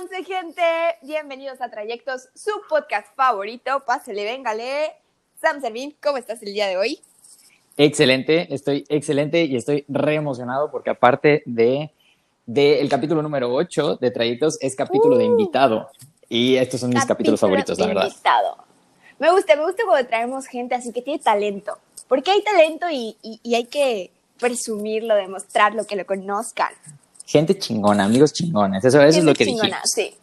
Once, gente. Bienvenidos a Trayectos, su podcast favorito. Pásele, véngale. Sam Servín, ¿cómo estás el día de hoy? Excelente, estoy excelente y estoy re emocionado porque aparte de, de el capítulo número 8 de Trayectos es capítulo de Uh. invitado. Y estos son mis capítulos favoritos, la verdad. Invitado. Me gusta, me gusta cuando traemos gente así que tiene talento. Porque hay talento y, y- y hay que presumirlo, demostrarlo, que lo conozcan. Gente chingona, amigos chingones. Eso, eso es lo que chingona. Sí.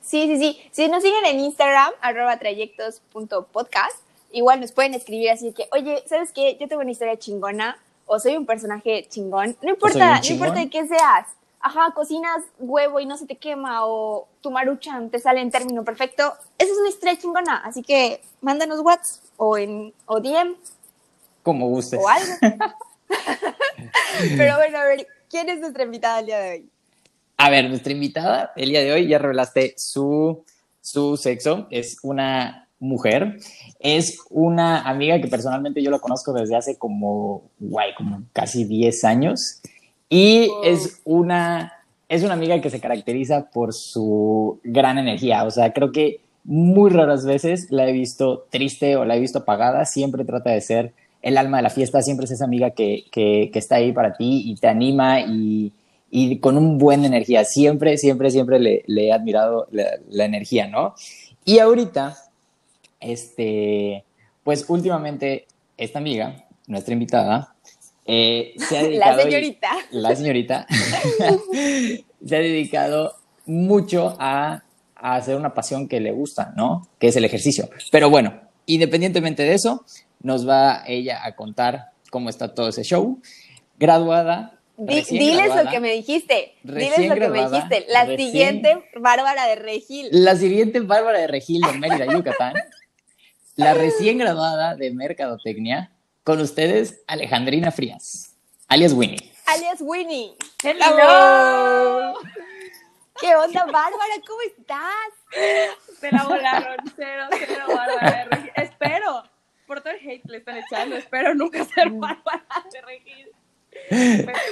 sí, sí, sí. Si nos siguen en Instagram, arroba trayectos.podcast, igual nos pueden escribir así que, oye, ¿sabes qué? Yo tengo una historia chingona o soy un personaje chingón. No importa, no importa de qué seas. Ajá, cocinas huevo y no se te quema o tu maruchan te sale en término perfecto. Esa es una historia chingona. Así que mándanos WhatsApp o en o DM Como gustes. o algo. Pero bueno, a ver, ¿quién es nuestra invitada el día de hoy? A ver, nuestra invitada el día de hoy ya revelaste su, su sexo. Es una mujer. Es una amiga que personalmente yo la conozco desde hace como, guay, como casi 10 años. Y Oh. es una, es una amiga que se caracteriza por su gran energía. O sea, creo que muy raras veces la he visto triste o la he visto apagada. Siempre trata de ser el alma de la fiesta. Siempre es esa amiga que, que, que está ahí para ti y te anima y, y con un buen energía. Siempre, siempre, siempre le, le he admirado la, la energía, ¿no? Y ahorita, este, pues últimamente esta amiga, nuestra invitada, eh, se ha dedicado... La y- señorita. la señorita se ha dedicado mucho a, a hacer una pasión que le gusta, ¿no? Que es el ejercicio. Pero bueno, independientemente de eso, nos va ella a contar cómo está todo ese show. Graduada. Di- diles graduada, lo que me dijiste. Diles lo que me dijiste. La recién- siguiente Bárbara de Regil. La siguiente Bárbara de Regil de Mérida, Yucatán. La recién graduada de Mercadotecnia. Con ustedes, Alejandrina Frías, alias Winnie. Alias Winnie. ¡Hello! ¿Qué onda, Bárbara? ¿Cómo estás? Se la volaron, cero, cero, Bárbara de Regil. Espero, por todo el hate que le están echando, espero nunca ser Bárbara de Regil.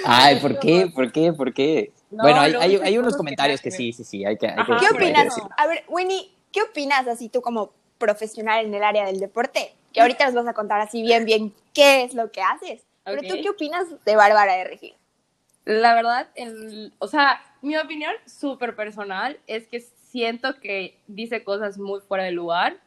Ay, ¿por qué? ¿Por qué? ¿Por qué? No, bueno, hay, hay, unos que comentarios que sí, sí, sí, hay que, hay que ¿Qué hay que opinas? A ver, Winnie, ¿qué opinas así tú como profesional en el área del deporte? Que ahorita nos vas a contar así bien, bien qué es lo que haces. Pero tú, ¿qué opinas de Bárbara de Regil? La verdad, el- o sea, mi opinión súper personal es que siento que dice cosas muy fuera de lugar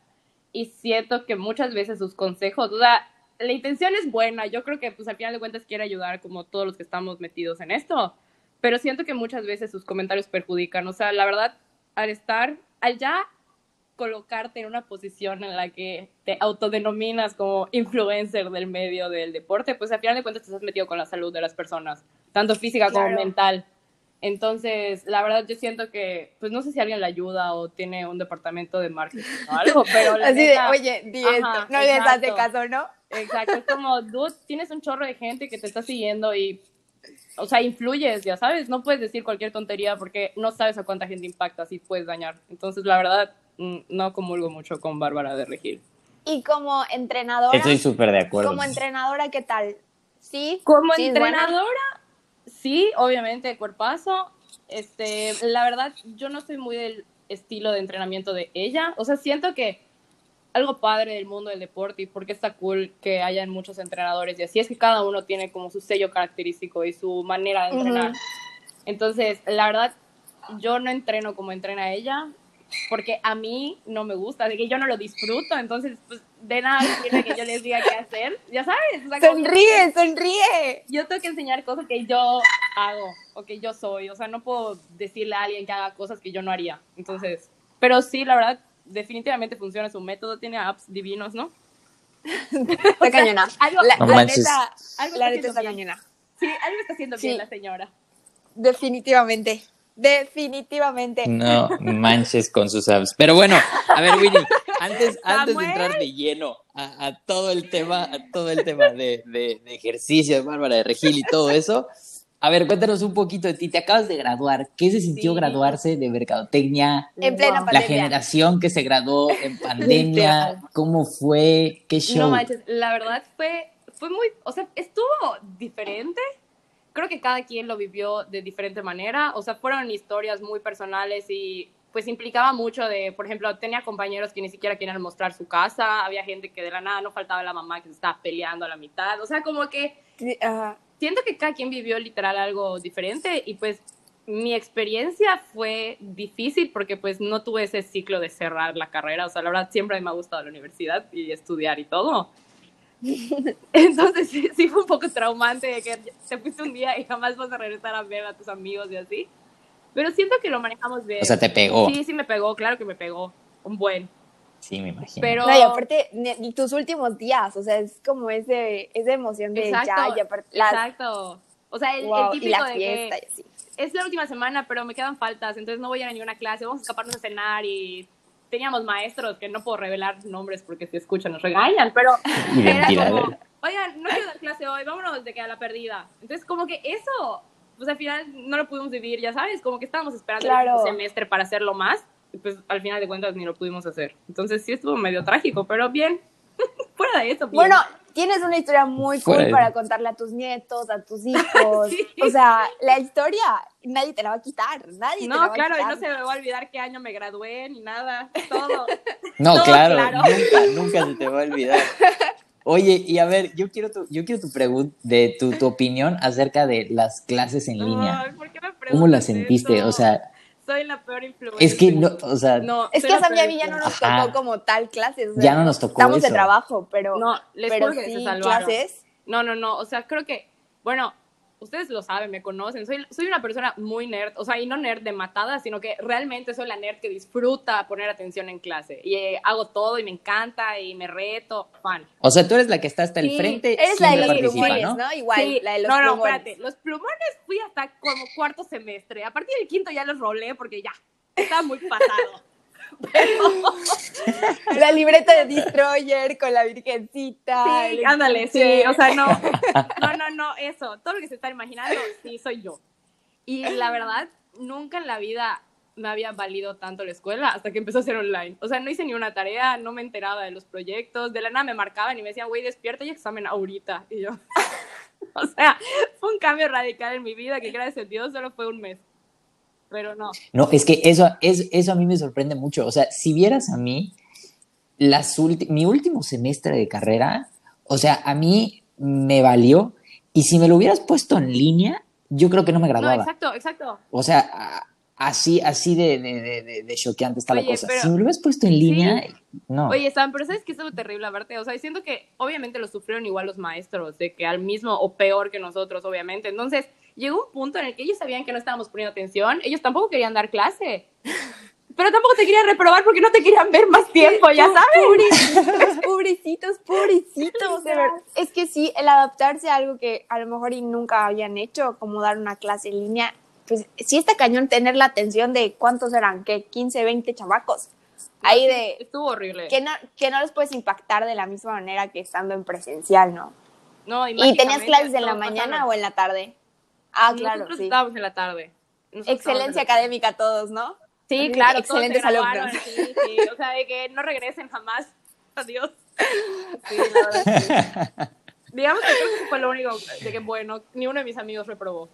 y siento que muchas veces sus consejos, o sea, la intención es buena, yo creo que pues al final de cuentas quiere ayudar como todos los que estamos metidos en esto, pero siento que muchas veces sus comentarios perjudican, o sea, la verdad, al estar, al ya colocarte en una posición en la que te autodenominas como influencer del medio del deporte, pues al final de cuentas te has metido con la salud de las personas, tanto física como mental. Entonces, la verdad, yo siento que, pues no sé si alguien le ayuda o tiene un departamento de marketing o algo, pero la Así de, neta- oye, di Ajá, esto. No les hace caso, ¿no? Exacto, es como, dude, tienes un chorro de gente que te está siguiendo y, o sea, influyes, ya sabes, no puedes decir cualquier tontería porque no sabes a cuánta gente impacta, así puedes dañar. Entonces, la verdad, mm, no comulgo mucho con Bárbara de Regil. Y como entrenadora, Estoy súper de acuerdo. como entrenadora, ¿qué tal? ¿Sí? Como ¿Sí entrenadora, sí, obviamente, cuerpazo. Este, la verdad, yo no soy muy del estilo de entrenamiento de ella. O sea, siento que algo padre del mundo del deporte y porque está cool que hayan muchos entrenadores y así es que cada uno tiene como su sello característico y su manera de entrenar. Entonces, la verdad, yo no entreno como entrena ella porque a mí no me gusta, de que yo no lo disfruto, entonces, pues, de nada sirve que yo les diga qué hacer, ya sabes. o sea, como que- Sonríe, sonríe. yo tengo que enseñar cosas que yo hago o que yo soy. O sea, no puedo decirle a alguien que haga cosas que yo no haría. Entonces, pero sí, la verdad, definitivamente funciona su método. Tiene apps divinos, ¿no? Está cañona. algo- La, la neta, Algo la está está cañona. Sí, algo está haciendo Sí. bien la señora. Definitivamente. Definitivamente. No manches con sus apps. Pero bueno, a ver, Winnie, antes, antes de entrar de lleno a, a todo el tema, a todo el tema de, de, de ejercicio, de Bárbara de Regil y todo eso, a ver, cuéntanos un poquito de ti. Te acabas de graduar. ¿Qué se sintió Sí. graduarse de mercadotecnia? En plena Wow. La pandemia. generación que se graduó en pandemia. ¿cómo fue? ¿Qué show? No manches, la verdad fue, fue muy, o sea, estuvo diferente. Creo que cada quien lo vivió de diferente manera, o sea, fueron historias muy personales y pues implicaba mucho de, por ejemplo, tenía compañeros que ni siquiera querían mostrar su casa, había gente que de la nada no faltaba la mamá que se estaba peleando a la mitad, o sea, como que siento que cada quien vivió literal algo diferente y pues mi experiencia fue difícil porque pues no tuve ese ciclo de cerrar la carrera, o sea, la verdad siempre me ha gustado la universidad y estudiar y todo. Entonces sí, sí, fue un poco traumante de que te fuiste un día y jamás vas a regresar a ver a tus amigos y así. Pero siento que lo manejamos bien. O sea, te pegó. Sí, sí me pegó, claro que me pegó. Un buen. Sí, me imagino. Pero... No, y aparte, tus últimos días, o sea, es como ese, esa emoción de exacto, ya, y aparte... Exacto. O sea, el, wow, el típico y la de fiesta que y así. es la última semana, pero me quedan faltas, entonces no voy a ir a ninguna clase, vamos a escaparnos a cenar y teníamos maestros que no puedo revelar nombres porque si escuchan nos regañan, pero era como, oigan, no quiero dar clase hoy, vámonos de que a la perdida. Entonces, como que eso, pues al final no lo pudimos vivir, ya sabes, como que estábamos esperando Claro. el semestre para hacerlo más, y pues al final de cuentas ni lo pudimos hacer. Entonces sí estuvo medio trágico, pero bien. Fuera de eso, bien. Bueno, tienes una historia muy cool Fuera. para contarle a tus nietos, a tus hijos. Sí. O sea, la historia nadie te la va a quitar, nadie te la no, a claro, y no se me va a olvidar qué año me gradué ni nada, todo. No, claro, claro. nunca, nunca se te va a olvidar. Oye, y a ver, yo quiero tu, yo quiero tu pregunta, de tu, tu opinión acerca de las clases en línea. Ay, ¿por qué me ¿Cómo la preguntas sentiste? eso? O sea, soy la peor influencia. es que no, o sea, No, Es que a y mí ya no nos. Ajá. tocó como tal clases. o sea, Ya no nos tocó Estamos de trabajo, pero, No, les pero juro que se sí, salvaron. clases. No, no, no, o sea, creo que, bueno, ustedes lo saben, me conocen, soy, soy una persona muy nerd, o sea, y no nerd de matada, sino que realmente soy la nerd que disfruta poner atención en clase. Y eh, hago todo y me encanta y me reto, fan. o sea, tú eres la que está hasta el Sí, frente, Eres la de los plumones, ¿no? ¿no? Igual, Sí, la de los no, no, plumones. espérate, los plumones fui hasta como cuarto semestre, a partir del quinto ya los rolé porque ya, estaba muy pasado. La libreta de Destroyer con la virgencita. Sí, ándale, sí, o sea, no, no, no, no, eso, todo lo que se está imaginando, sí, soy yo. Y la verdad, nunca en la vida me había valido tanto la escuela hasta que empezó a ser online. O sea, no hice ni una tarea, no me enteraba de los proyectos, de la nada me marcaban y me decían, güey, despierta y examen ahorita. Y yo, o sea, fue un cambio radical en mi vida que gracias a Dios solo fue un mes. Pero no. No, es que eso, es, eso a mí me sorprende mucho. O sea, si vieras a mí, las mi último semestre de carrera, o sea, a mí me valió. Y si me lo hubieras puesto en línea, yo creo que no me No, graduaba. exacto, exacto. O sea, así, así de, de, de, de- choqueante está la cosa. pero- si me lo hubieras puesto en línea, no. Oye, Sam, pero ¿sabes qué es lo terrible aparte? O sea, siento que obviamente lo sufrieron igual los maestros, de que al mismo o peor que nosotros, obviamente. Entonces, llegó un punto en el que ellos sabían que no estábamos poniendo atención, ellos tampoco querían dar clase. Pero tampoco te querían reprobar porque no te querían ver más tiempo, ya sabes. Pobrecitos, pobrecitos, pobrecitos, de verdad. Es que sí, el adaptarse a algo que a lo mejor y nunca habían hecho, como dar una clase en línea, pues sí está cañón tener la atención de cuántos eran, que 15, 20 chamacos. Ahí de Estuvo horrible. que no, que no los puedes impactar de la misma manera que estando en presencial, ¿no? No, ¿Y tenías clases en la mañana o en la tarde? Ah, claro, Nosotros sí. estábamos en la tarde. Nosotros Excelencia la tarde. académica todos, ¿no? Sí, claro, excelentes alumnos. Sí, sí, o sea, de que no regresen jamás. Adiós. Sí, la verdad, sí. Digamos que creo que fue lo único de que, bueno, ni uno de mis amigos reprobó.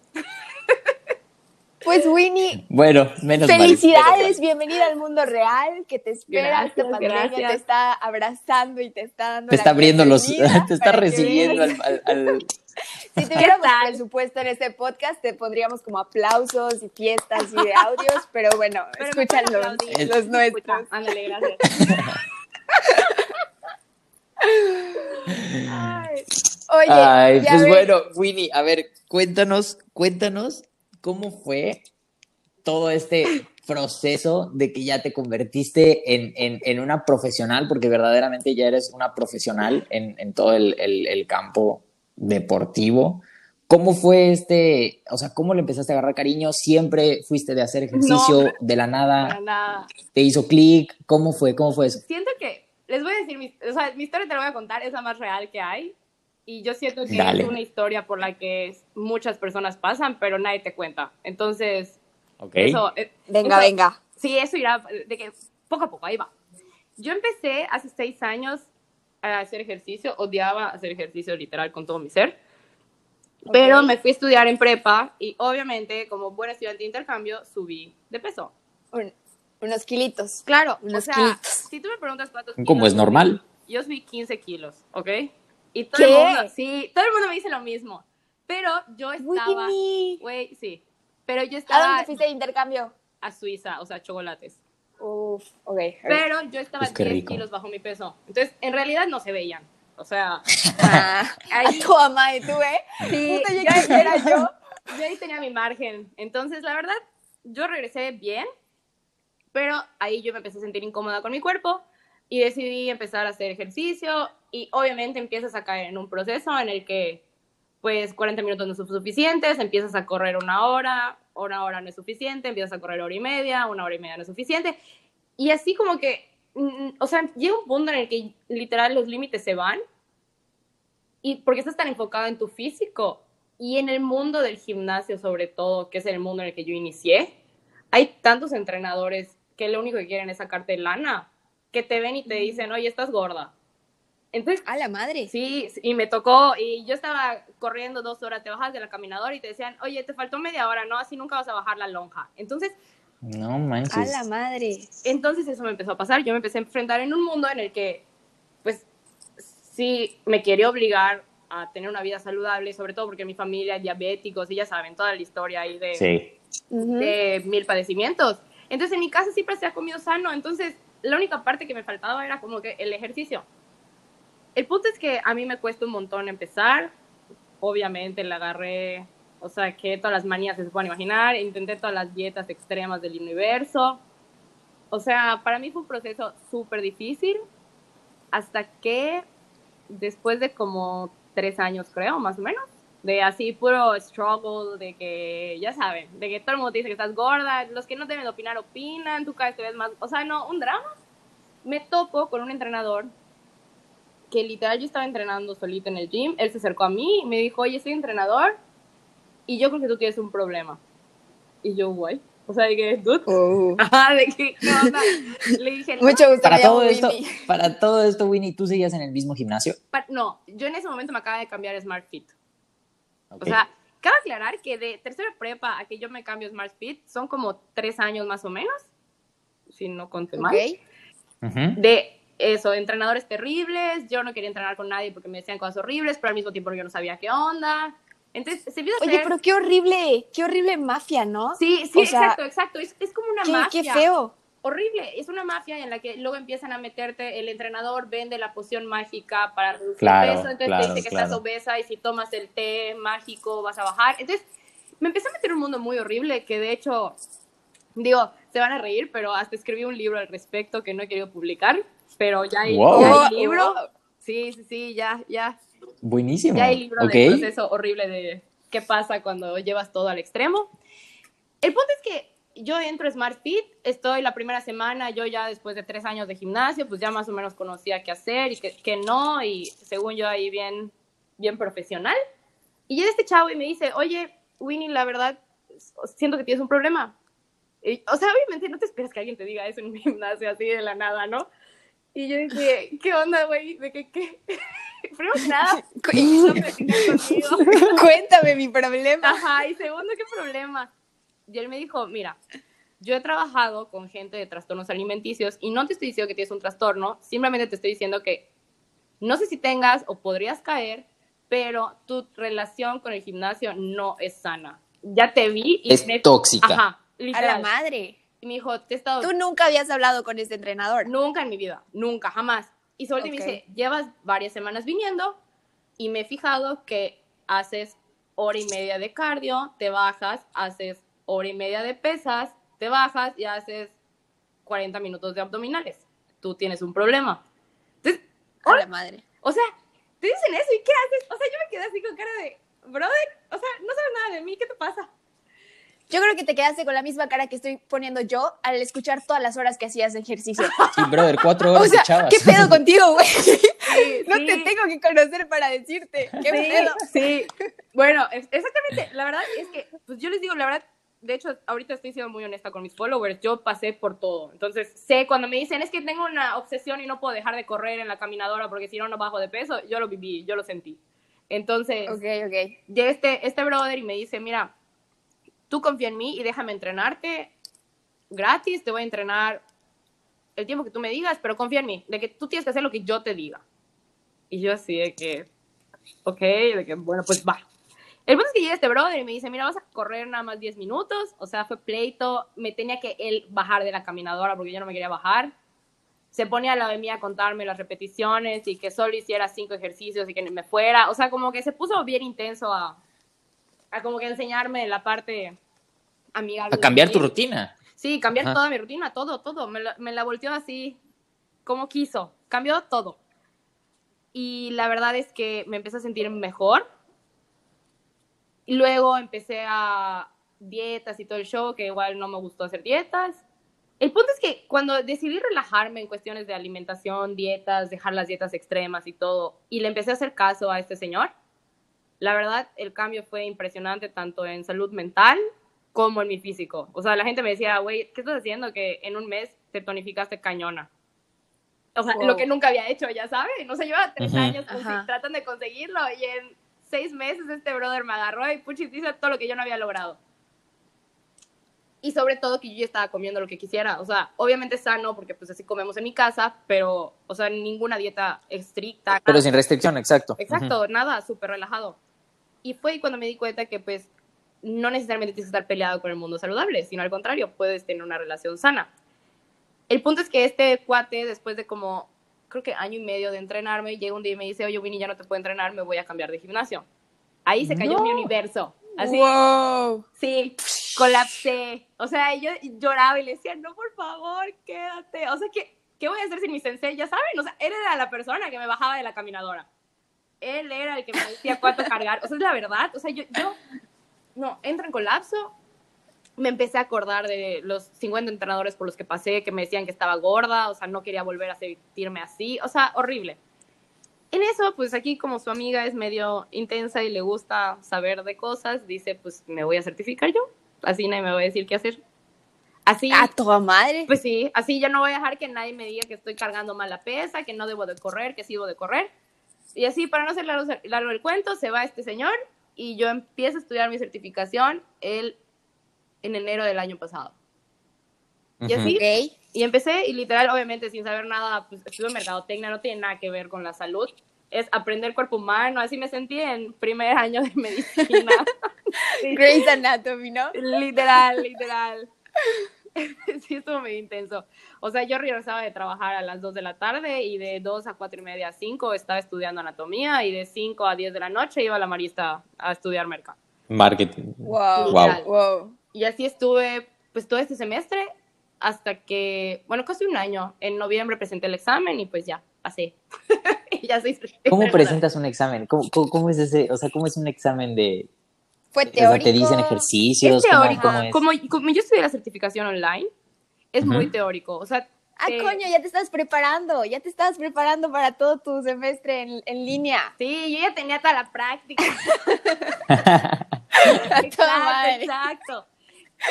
Pues Winnie, Bueno, menos mal, felicidades, bienvenida al mundo real, que te espera, Gracias, esta pandemia gracias. te está abrazando y te está dando Te la está abriendo los, te está recibiendo vengas. al, al- al- Si tuviéramos tal? presupuesto en este podcast, te pondríamos como aplausos y fiestas y de audios, pero bueno, Pero pueden los, nuestros. Escucha, Ándale, gracias. Ay, Oye, Ay, pues ves, bueno, Winnie, a ver, cuéntanos, cuéntanos cómo fue todo este proceso de que ya te convertiste en, en- en una profesional, porque verdaderamente ya eres una profesional en, en todo el, el- el campo deportivo. ¿Cómo fue este, o sea, cómo le empezaste a agarrar cariño? ¿Siempre fuiste de hacer ejercicio No. de la nada? nada. ¿Te hizo clic? ¿Cómo fue? ¿Cómo fue eso? Siento que, les voy a decir, mi, o sea, mi historia te la voy a contar, es la más real que hay. Y yo siento que Dale. es una historia por la que muchas personas pasan, pero nadie te cuenta. Entonces, Ok. eso, eh, venga, eso- venga. Sí, eso irá de que poco a poco, ahí va. Yo empecé hace seis años a hacer ejercicio, odiaba hacer ejercicio literal con todo mi ser. Pero Ok. me fui a estudiar en prepa y obviamente, como buena estudiante de intercambio, subí de peso. Un- unos kilitos. Claro, Unos o sea, kilitos. si tú me preguntas cuántos Como kilos es normal. Yo subí 15 kilos, ¿ok? Y todo ¿Qué? el mundo, sí, todo el mundo me dice lo mismo. Pero yo estaba, güey, sí. Pero yo ¿A estaba dónde fuiste de intercambio? a Suiza, o sea, chocolates. Uf, ok. Pero yo estaba qué 10 rico. kilos bajo mi peso. Entonces, en realidad no se veían. O sea, Ah, ahí, tu mamá y tú, ¿eh? sí, Puta, ya- quisiera yo. yo ahí tenía mi margen. Entonces, la verdad, yo regresé bien, pero ahí yo me empecé a sentir incómoda con mi cuerpo y decidí empezar a hacer ejercicio y obviamente empiezas a caer en un proceso en el que pues 40 minutos no son suficientes, empiezas a correr una hora, una hora no es suficiente, empiezas a correr hora y media, una hora y media no es suficiente y así como que, mm, o sea, llega un punto en el que literal los límites se van y porque estás tan enfocado en tu físico y en el mundo del gimnasio sobre todo, que es el mundo en el que yo inicié, hay tantos entrenadores que lo único que quieren es sacarte lana, que te ven y te dicen, oye, estás gorda. Entonces, A la madre. sí, y me tocó, y yo estaba corriendo dos horas, te bajas de la caminadora y te decían, oye, te faltó media hora, ¿no? Así nunca vas a bajar la lonja. Entonces, No A manches. la madre. entonces eso me empezó a pasar. Yo me empecé a enfrentar en un mundo en el que, pues, sí, me quería obligar a tener una vida saludable, sobre todo porque mi familia es diabéticos y ya saben toda la historia ahí de, Sí. De mil padecimientos. Entonces en mi casa siempre se ha comido sano, entonces la única parte que me faltaba era como que el ejercicio. El punto es que a mí me cuesta un montón empezar, obviamente le agarré, o sea, que todas las manías se pueden imaginar, intenté todas las dietas extremas del universo, o sea, para mí fue un proceso súper difícil, hasta que después de como tres años, creo, más o menos, de así puro struggle, de que, ya saben, de que todo el mundo te dice que estás gorda, los que no deben opinar opinan, tú cada vez te ves más, o sea, no, un drama. Me topo con un entrenador que literal yo estaba entrenando solita en el gym, él se acercó a mí y me dijo, oye, soy entrenador y yo creo que tú tienes un problema. Y yo, guay, o sea, de que, dude, Uh. ajá, de que, ¿qué onda? Le dije, no, Mucho gusto. Para todo esto, Winnie. para todo esto, Winnie, ¿tú seguías en el mismo gimnasio? pa- no, yo en ese momento me acaba de cambiar a Smart Fit. Ok. O sea, cabe aclarar que de tercera prepa a que yo me cambio a Smart Fit son como tres años más o menos, si no conté mal. Ok. Ujú. De eso, entrenadores terribles, yo no quería entrenar con nadie porque me decían cosas horribles, pero al mismo tiempo yo no sabía qué onda. Entonces, se empieza a Oye, hacer- pero qué horrible, qué horrible mafia, ¿no? Sí, sí, o sea, exacto, exacto. Es, es como una Qué, mafia. qué feo. Horrible. Es una mafia en la que luego empiezan a meterte, el entrenador vende la poción mágica para reducir Claro, peso, entonces claro, te dice que claro. estás obesa y si tomas el té mágico vas a bajar. Entonces, me empecé a meter un mundo muy horrible que de hecho, digo, se van a reír, pero hasta escribí un libro al respecto que no he querido publicar, pero ya hay, Wow. ya hay libro. Sí, sí, sí, ya, ya, Buenísimo. ya hay libro Ok. del proceso horrible de qué pasa cuando llevas todo al extremo. El punto es que yo entro a Smart Fit, estoy la primera semana, yo ya después de tres años de gimnasio, pues ya más o menos conocía qué hacer y qué, qué no, y según yo ahí bien, bien profesional. Y llega este chavo y me dice, oye, Winnie, la verdad, siento que tienes un problema. Y, o sea, obviamente no te esperas que alguien te diga eso en un gimnasio así de la nada, ¿no? Y yo dije, ¿qué onda, güey? ¿De qué qué? Primero nada, no. Cuéntame mi problema. Ajá, y segundo, ¿qué problema? Y él me dijo, mira, yo he trabajado con gente de trastornos alimenticios y no te estoy diciendo que tienes un trastorno, simplemente te estoy diciendo que no sé si tengas o podrías caer, pero tu relación con el gimnasio no es sana. Ya te vi y Es me- tóxica. Ajá, A la literal. madre. Y me dijo, te he estado Tú nunca habías hablado con este entrenador. Nunca en mi vida, nunca, jamás. Y Solti me Ok. dice, llevas varias semanas viniendo y me he fijado que haces hora y media de cardio, te bajas, haces hora y media de pesas, te bajas y haces 40 minutos de abdominales. Tú tienes un problema. Entonces, A la madre. o sea, te dicen eso y ¿qué haces? O sea, yo me quedé así con cara de, brother, o sea, no sabes nada de mí, ¿qué te pasa? Yo creo que te quedaste con la misma cara que estoy poniendo yo al escuchar todas las horas que hacías de ejercicio. Sí, brother, cuatro horas O sea, de chavas. ¿qué pedo contigo, güey? No sí. te tengo que conocer para decirte. ¿Qué sí, pedo? sí. Bueno, exactamente. La verdad es que, pues yo les digo, la verdad, de hecho, ahorita estoy siendo muy honesta con mis followers. Yo pasé por todo. Entonces, sé cuando me dicen, es que tengo una obsesión y no puedo dejar de correr en la caminadora porque si no, no bajo de peso. Yo lo viví, yo lo sentí. Entonces, Ok, ok. llega este, este brother y me dice, mira, tú confía en mí y déjame entrenarte gratis, te voy a entrenar el tiempo que tú me digas, pero confía en mí, de que tú tienes que hacer lo que yo te diga. Y yo así de que, ok, de que, bueno, pues va. El punto es que llega este brother y me dice, mira, vas a correr nada más 10 minutos, o sea, fue pleito, me tenía que él bajar de la caminadora porque yo no me quería bajar. Se ponía a la de mí a contarme las repeticiones y que solo hiciera cinco ejercicios y que me fuera. O sea, como que se puso bien intenso a, a como que enseñarme la parte amigable. A cambiar tu rutina. Sí, cambiar Ajá. toda mi rutina, todo, todo. Me la, me la volteó así como quiso. Cambió todo. Y la verdad es que me empecé a sentir mejor. Y luego empecé a dietas y todo el show, que igual no me gustó hacer dietas. El punto es que cuando decidí relajarme en cuestiones de alimentación, dietas, dejar las dietas extremas y todo, y le empecé a hacer caso a este señor, la verdad el cambio fue impresionante tanto en salud mental como en mi físico. O sea, la gente me decía, güey, ¿qué estás haciendo? Que en un mes te tonificaste cañona. O sea, Wow. lo que nunca había hecho, ya saben. O sea, lleva tres Ujú. años consi- Ajá. tratando de conseguirlo y en seis meses este brother me agarró y puchis hizo todo lo que yo no había logrado. Y sobre todo que yo ya estaba comiendo lo que quisiera. O sea, obviamente sano, porque pues así comemos en mi casa, pero, o sea, ninguna dieta estricta. Pero sin restricción, exacto. Exacto, nada, súper relajado. Y fue cuando me di cuenta que pues no necesariamente tienes que estar peleado con el mundo saludable, sino al contrario, puedes tener una relación sana. El punto es que este cuate, después de como, creo que año y medio de entrenarme, llega un día y me dice, oye, Winnie, ya no te puedo entrenar, me voy a cambiar de gimnasio. Ahí se cayó No. mi universo. Así, Wow. sí, colapsé. O sea, yo lloraba y le decía, no, por favor, quédate. O sea, ¿qué, ¿qué voy a hacer sin mi sensei? Ya saben, o sea, era la persona que me bajaba de la caminadora. Él era el que me decía cuánto cargar. O sea, es la verdad. O sea, yo, yo no, entro en colapso. Me empecé a acordar de los 50 entrenadores por los que pasé, que me decían que estaba gorda, o sea, no quería volver a sentirme así. O sea, horrible. En eso, pues aquí como su amiga es medio intensa y le gusta saber de cosas, dice, pues me voy a certificar yo. Así nadie me va a decir qué hacer. Así, A toda madre. pues sí, así yo no voy a dejar que nadie me diga que estoy cargando mal la pesa, que no debo de correr, que sí debo de correr. Y así, para no hacer largo, largo el cuento, se va este señor y yo empiezo a estudiar mi certificación el, en enero del año pasado. Y así, Ok. y empecé, y literal, obviamente, sin saber nada, pues estudio mercadotecnia, no tiene nada que ver con la salud. Es aprender cuerpo humano, así me sentí en primer año de medicina. Grey's Anatomy, ¿no? literal, literal. Sí, estuvo medio intenso. O sea, yo regresaba de trabajar a las 2 de la tarde y de 2 a 4 y media a 5 estaba estudiando anatomía y de 5 a 10 de la noche iba a la marista a estudiar mercado. Marketing. Wow. Literal. Wow. Y así estuve pues todo este semestre hasta que, bueno, casi un año. En noviembre presenté el examen y pues ya, pasé. y ya soy ¿Cómo presentas un examen? ¿Cómo, cómo, cómo es ese? O sea, ¿cómo es un examen de...? Fue o sea, teórico. ¿Te dicen ejercicios? Es ¿Cómo- teórico. cómo es? Como, como yo estudié la certificación online, es muy Ujú. teórico. O sea, Ah, te- coño, ya te estás preparando. Ya te estabas preparando para todo tu semestre en, en línea. Sí, yo ya tenía toda la práctica. Exacto, exacto.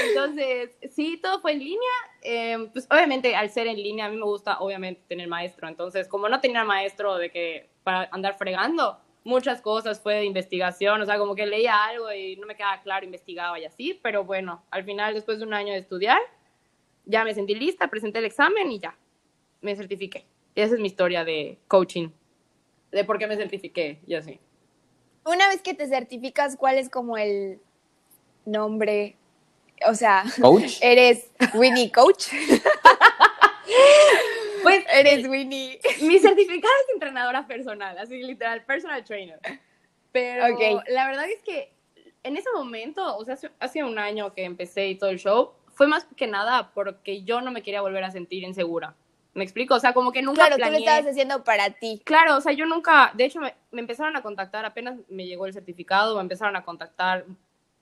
Entonces, sí, todo fue en línea. Eh, pues obviamente al ser en línea, a mí me gusta obviamente tener maestro. Entonces, como no tenía maestro de que para andar fregando, muchas cosas fue de investigación. O sea, como que leía algo y no me quedaba claro, investigaba y así. Pero bueno, al final, después de un año de estudiar, ya me sentí lista, presenté el examen y ya, me certifiqué. Y esa es mi historia de coaching, de por qué me certifiqué y así. Una vez que te certificas, ¿cuál es como el nombre? O sea, ¿Coach? ¿eres Winnie Coach? Pues ¿Eres Winnie? Mi certificado es entrenadora personal, así literal, personal trainer. Pero Ok. la verdad es que en ese momento, o sea, hace, hace un año que empecé y todo el show, fue más que nada porque yo no me quería volver a sentir insegura. ¿Me explico? O sea, como que nunca Claro, tú lo planeé. estabas haciendo para ti. Claro, o sea, yo nunca, de hecho, me, me empezaron a contactar, apenas me llegó el certificado, me empezaron a contactar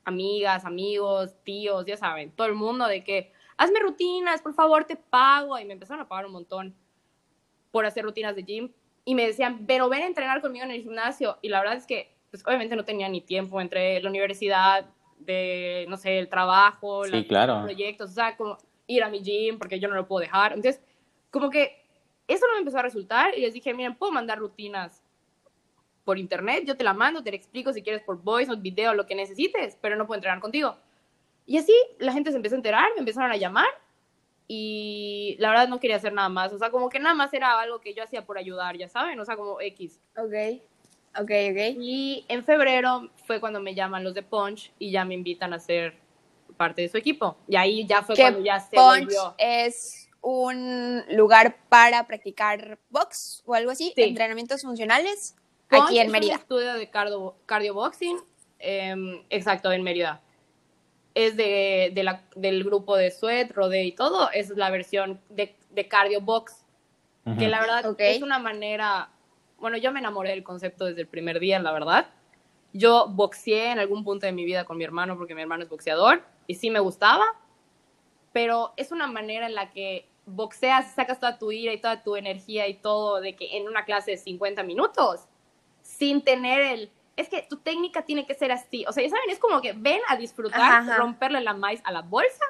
amigas, amigos, tíos, ya saben, todo el mundo de que, hazme rutinas, por favor, te pago, y me empezaron a pagar un montón por hacer rutinas de gym, y me decían, pero ven a entrenar conmigo en el gimnasio, y la verdad es que, pues, obviamente no tenía ni tiempo entre la universidad, de, no sé, el trabajo, Sí, los claro. proyectos, o sea, como ir a mi gym, porque yo no lo puedo dejar, entonces, como que eso no me empezó a resultar y les dije, miren, puedo mandar rutinas por internet, yo te la mando, te la explico si quieres por voice o video, lo que necesites, pero no puedo entrenar contigo. Y así la gente se empezó a enterar, me empezaron a llamar y la verdad no quería hacer nada más, o sea, como que nada más era algo que yo hacía por ayudar, ya saben, o sea, como X. Ok, ok, ok. Y en febrero fue cuando me llaman los de Punch y ya me invitan a ser parte de su equipo. Y ahí ya fue cuando ya se Punch volvió. es un lugar para practicar box o algo así, Sí. entrenamientos funcionales, Punch aquí en es Mérida. un estudio de cardio, cardio boxing, em, exacto, en Mérida. Es de, de la- del grupo de Sweat, Rode y todo, es la versión de, de cardio box, que la verdad Ok. es una manera, bueno, yo me enamoré del concepto desde el primer día, la verdad. Yo boxeé en algún punto de mi vida con mi hermano porque mi hermano es boxeador y sí me gustaba, pero es una manera en la que boxeas, sacas toda tu ira y toda tu energía y todo de que en una clase de 50 minutos, sin tener el... Es que tu técnica tiene que ser así. O sea, ya saben, es como que ven a disfrutar, Ajá, romperle la maíz a la bolsa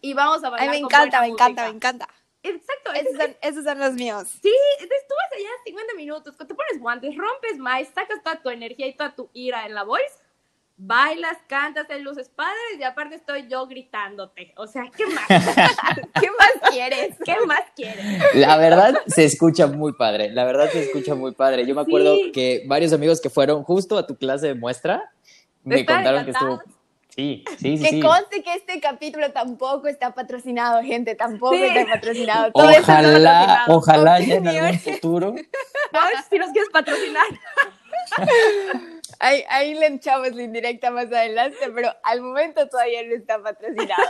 y vamos a Ay, bailar me con encanta, me encanta, me música. encanta. Exacto, es- Esos son, esos son los míos. Sí, entonces tú vas allá 50 minutos, te pones guantes, rompes más, sacas toda tu energía y toda tu ira en la voz, bailas, cantas en luces padres y aparte estoy yo gritándote. O sea, ¿qué más? ¿Qué más quieres? ¿Qué más quieres? La verdad se escucha muy padre, la verdad se escucha muy padre. Yo me acuerdo Sí. que varios amigos que fueron justo a tu clase de muestra me contaron que estuvo... Sí, sí, sí. Que sí. conste que este capítulo tampoco está patrocinado, gente, tampoco Sí. está patrocinado. Todo esto está Ojalá, patrocinado. ojalá ya en algún futuro. Si nos quieres patrocinar. Ahí, ahí le echamos la indirecta más adelante, pero al momento todavía no está patrocinado.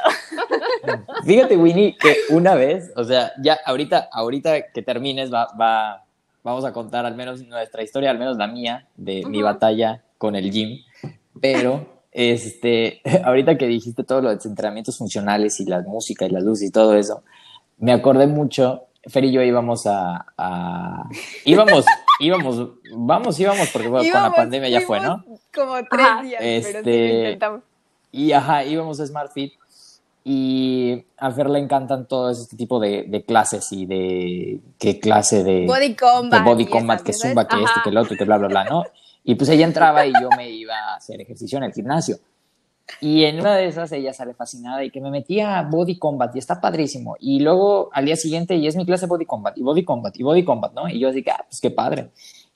Fíjate, Winnie, que una vez, o sea, ya ahorita, ahorita que termines, va, va, vamos a contar al menos nuestra historia, al menos la mía, de mi batalla con el gym. Pero, este, ahorita que dijiste todo lo de los entrenamientos funcionales y la música y las luces y todo eso, me acordé mucho. Fer y yo íbamos a, a- íbamos, íbamos, vamos, íbamos, porque bueno, con la pandemia ya fue, ¿no? Como tres Ajá. días, pero sí Este- lo intentamos. Y ajá, íbamos a Smart Fit y a Fer le encantan todo este tipo de, de clases y de qué clase de Body combat. de body combat, esas, que ¿sabes? zumba, que Ajá. esto, que el otro, que bla, bla, bla, ¿no? Y pues ella entraba y yo me iba a hacer ejercicio en el gimnasio. Y en una de esas ella sale fascinada y que me metía a body combat y está padrísimo. Y luego al día siguiente y es mi clase body combat y body combat y body combat, ¿no? Y yo así que, ah, pues qué padre.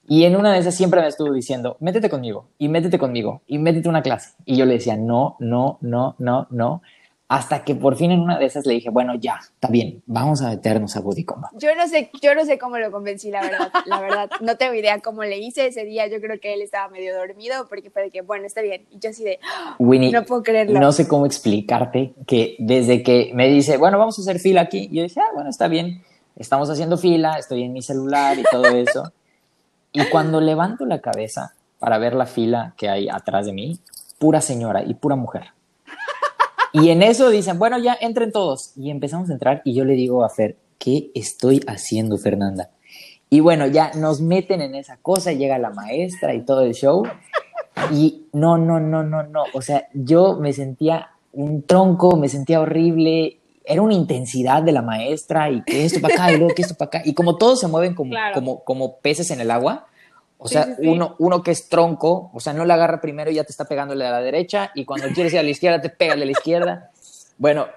Y en una de esas siempre me estuvo diciendo, métete conmigo y métete conmigo y métete una clase. Y yo le decía, no, no, no, no, no. Hasta que por fin en una de esas le dije, bueno, ya, está bien, vamos a meternos a body combat. Yo no sé, yo no sé cómo lo convencí, la verdad, la verdad. No tengo idea cómo le hice ese día. Yo creo que él estaba medio dormido porque fue de que, bueno, está bien. Y yo así de, Winnie, no puedo creerlo. no sé cómo explicarte que desde que me dice, bueno, vamos a hacer fila aquí, yo dije, ah, bueno, está bien, estamos haciendo fila, estoy en mi celular y todo eso. y cuando levanto la cabeza para ver la fila que hay atrás de mí, pura señora y pura mujer. Y en eso dicen, bueno, ya entren todos. Y empezamos a entrar y yo le digo a Fer, ¿qué estoy haciendo, Fernanda? Y bueno, ya nos meten en esa cosa, llega la maestra y todo el show. Y no, no, no, no, no. O sea, yo me sentía un tronco, me sentía horrible. Era una intensidad de la maestra y que esto para acá y luego que esto para acá. Y como todos se mueven como, Claro. como, como peces en el agua, o sea, sí, sí. Uno, uno que es tronco, o sea, no le agarra primero y ya te está pegándole a la derecha y cuando quieres ir a la izquierda te pega de la izquierda. Bueno,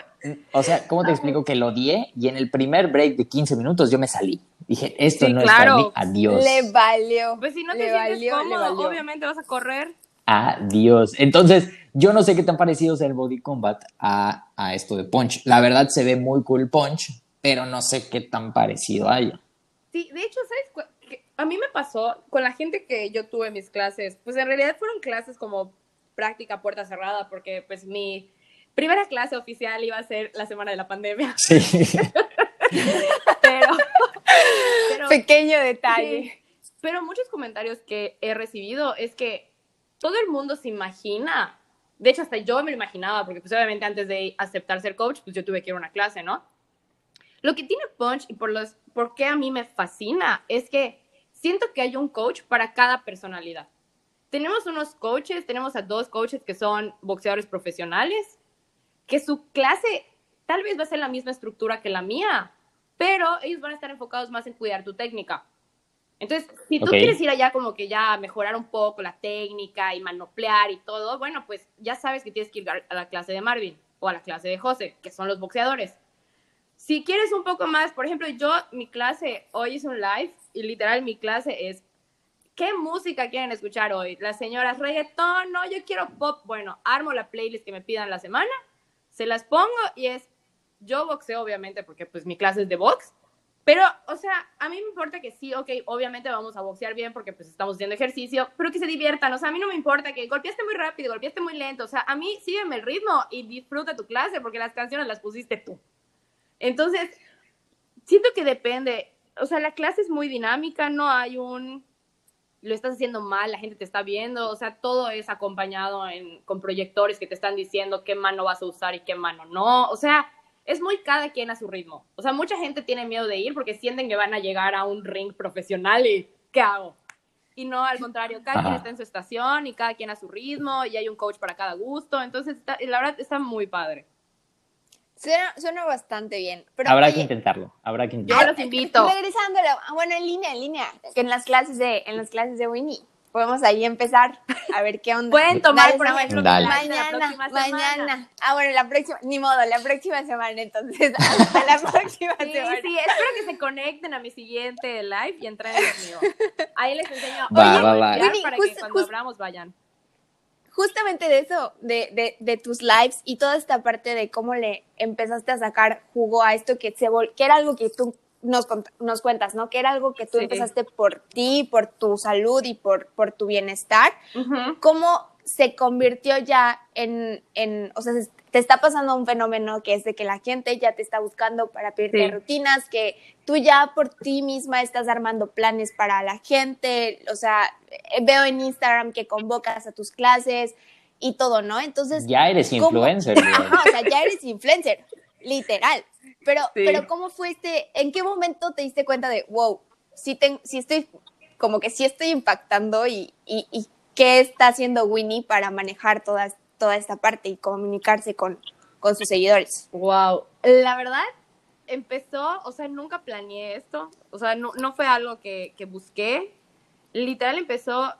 o sea, ¿cómo te explico que lo odié? Y en el primer break de 15 minutos yo me salí. Dije, esto Sí, no es para claro. mí. Adiós. Le valió. Pues si no te le sientes valió, cómodo, obviamente vas a correr. Adiós. Entonces, yo no sé qué tan parecido es el Body Combat a, a esto de Punch. La verdad se ve muy cool Punch, pero no sé qué tan parecido haya. Sí, de hecho, ¿sabes? A mí me pasó con la gente que yo tuve en mis clases, pues en realidad fueron clases como práctica puerta cerrada, porque pues mi primera clase oficial iba a ser la semana de la pandemia, Sí. pero... pero Pequeño detalle. Sí, pero muchos comentarios que he recibido es que todo el mundo se imagina, de hecho hasta yo me lo imaginaba, porque pues obviamente antes de aceptar ser coach, pues yo tuve que ir a una clase, ¿no? Lo que tiene Punch y por, los, por qué a mí me fascina es que siento que hay un coach para cada personalidad. Tenemos unos coaches, tenemos a dos coaches que son boxeadores profesionales, que su clase tal vez va a ser la misma estructura que la mía, pero ellos van a estar enfocados más en cuidar tu técnica. Entonces, si tú Ok. quieres ir allá como que ya mejorar un poco la técnica y manoplear y todo, bueno, pues ya sabes que tienes que ir a la clase de Marvin o a la clase de José, que son los boxeadores. Si quieres un poco más, por ejemplo, yo, mi clase, hoy es un live y literal mi clase es, ¿qué música quieren escuchar hoy? Las señoras, reggaetón, no, yo quiero pop. Bueno, armo la playlist que me pidan la semana, se las pongo y es, yo boxeo obviamente porque pues mi clase es de box, pero, o sea, a mí me importa que sí, ok, obviamente vamos a boxear bien porque pues estamos haciendo ejercicio, pero que se diviertan, o sea, a mí no me importa que golpeaste muy rápido, golpeaste muy lento, o sea, a mí sígueme el ritmo y disfruta tu clase porque las canciones las pusiste tú. Entonces, siento que depende, o sea, la clase es muy dinámica, no hay un, lo estás haciendo mal, la gente te está viendo, o sea, todo es acompañado en, con proyectores que te están diciendo qué mano vas a usar y qué mano no, o sea, es muy cada quien a su ritmo. O sea, mucha gente tiene miedo de ir porque sienten que van a llegar a un ring profesional y ¿qué hago? Y no, al contrario, cada quien está en su estación y cada quien a su ritmo y hay un coach para cada gusto, entonces está- la verdad está muy padre. Suena, suena bastante bien. Pero, Habrá oye, que intentarlo, habrá que Yo intentarlo. los invito. Regresando, ah, bueno, en línea, en línea, que en las clases de, en las clases de Winnie. Podemos ahí empezar a ver qué onda. Pueden tomar, por ejemplo, de la Mañana, mañana. Ah, bueno, la próxima, ni modo, la próxima semana, entonces. Hasta la próxima Sí, semana. sí, espero que se conecten a mi siguiente live y entren en el mío. Ahí les enseño Va, Oye, va, va. para Winnie, que justo- cuando justo- abramos vayan. Justamente de eso, de, de, de tus lives y toda esta parte de cómo le empezaste a sacar jugo a esto que se vol que era algo que tú nos, nos cuentas, ¿no? Que era algo que tú Sí. empezaste por ti, por tu salud y por, por tu bienestar. Cómo se convirtió ya en, en, o sea, se- te está pasando un fenómeno que es de que la gente ya te está buscando para pedirte Sí. rutinas, que tú ya por ti misma estás armando planes para la gente, o sea, eh, veo en Instagram que convocas a tus clases y todo, ¿no? Entonces, Ya eres ¿cómo? influencer. Ajá, o sea, ya eres influencer, literal. Pero, Sí. pero ¿cómo fue este, en qué momento te diste cuenta de, wow, sí, ten- sí estoy, como que sí estoy impactando y, y, y qué está haciendo Winnie para manejar toda, toda esta parte y comunicarse con, con sus seguidores? Wow. La verdad, empezó, o sea, nunca planeé esto. O sea, no, no fue algo que, que busqué. Literal empezó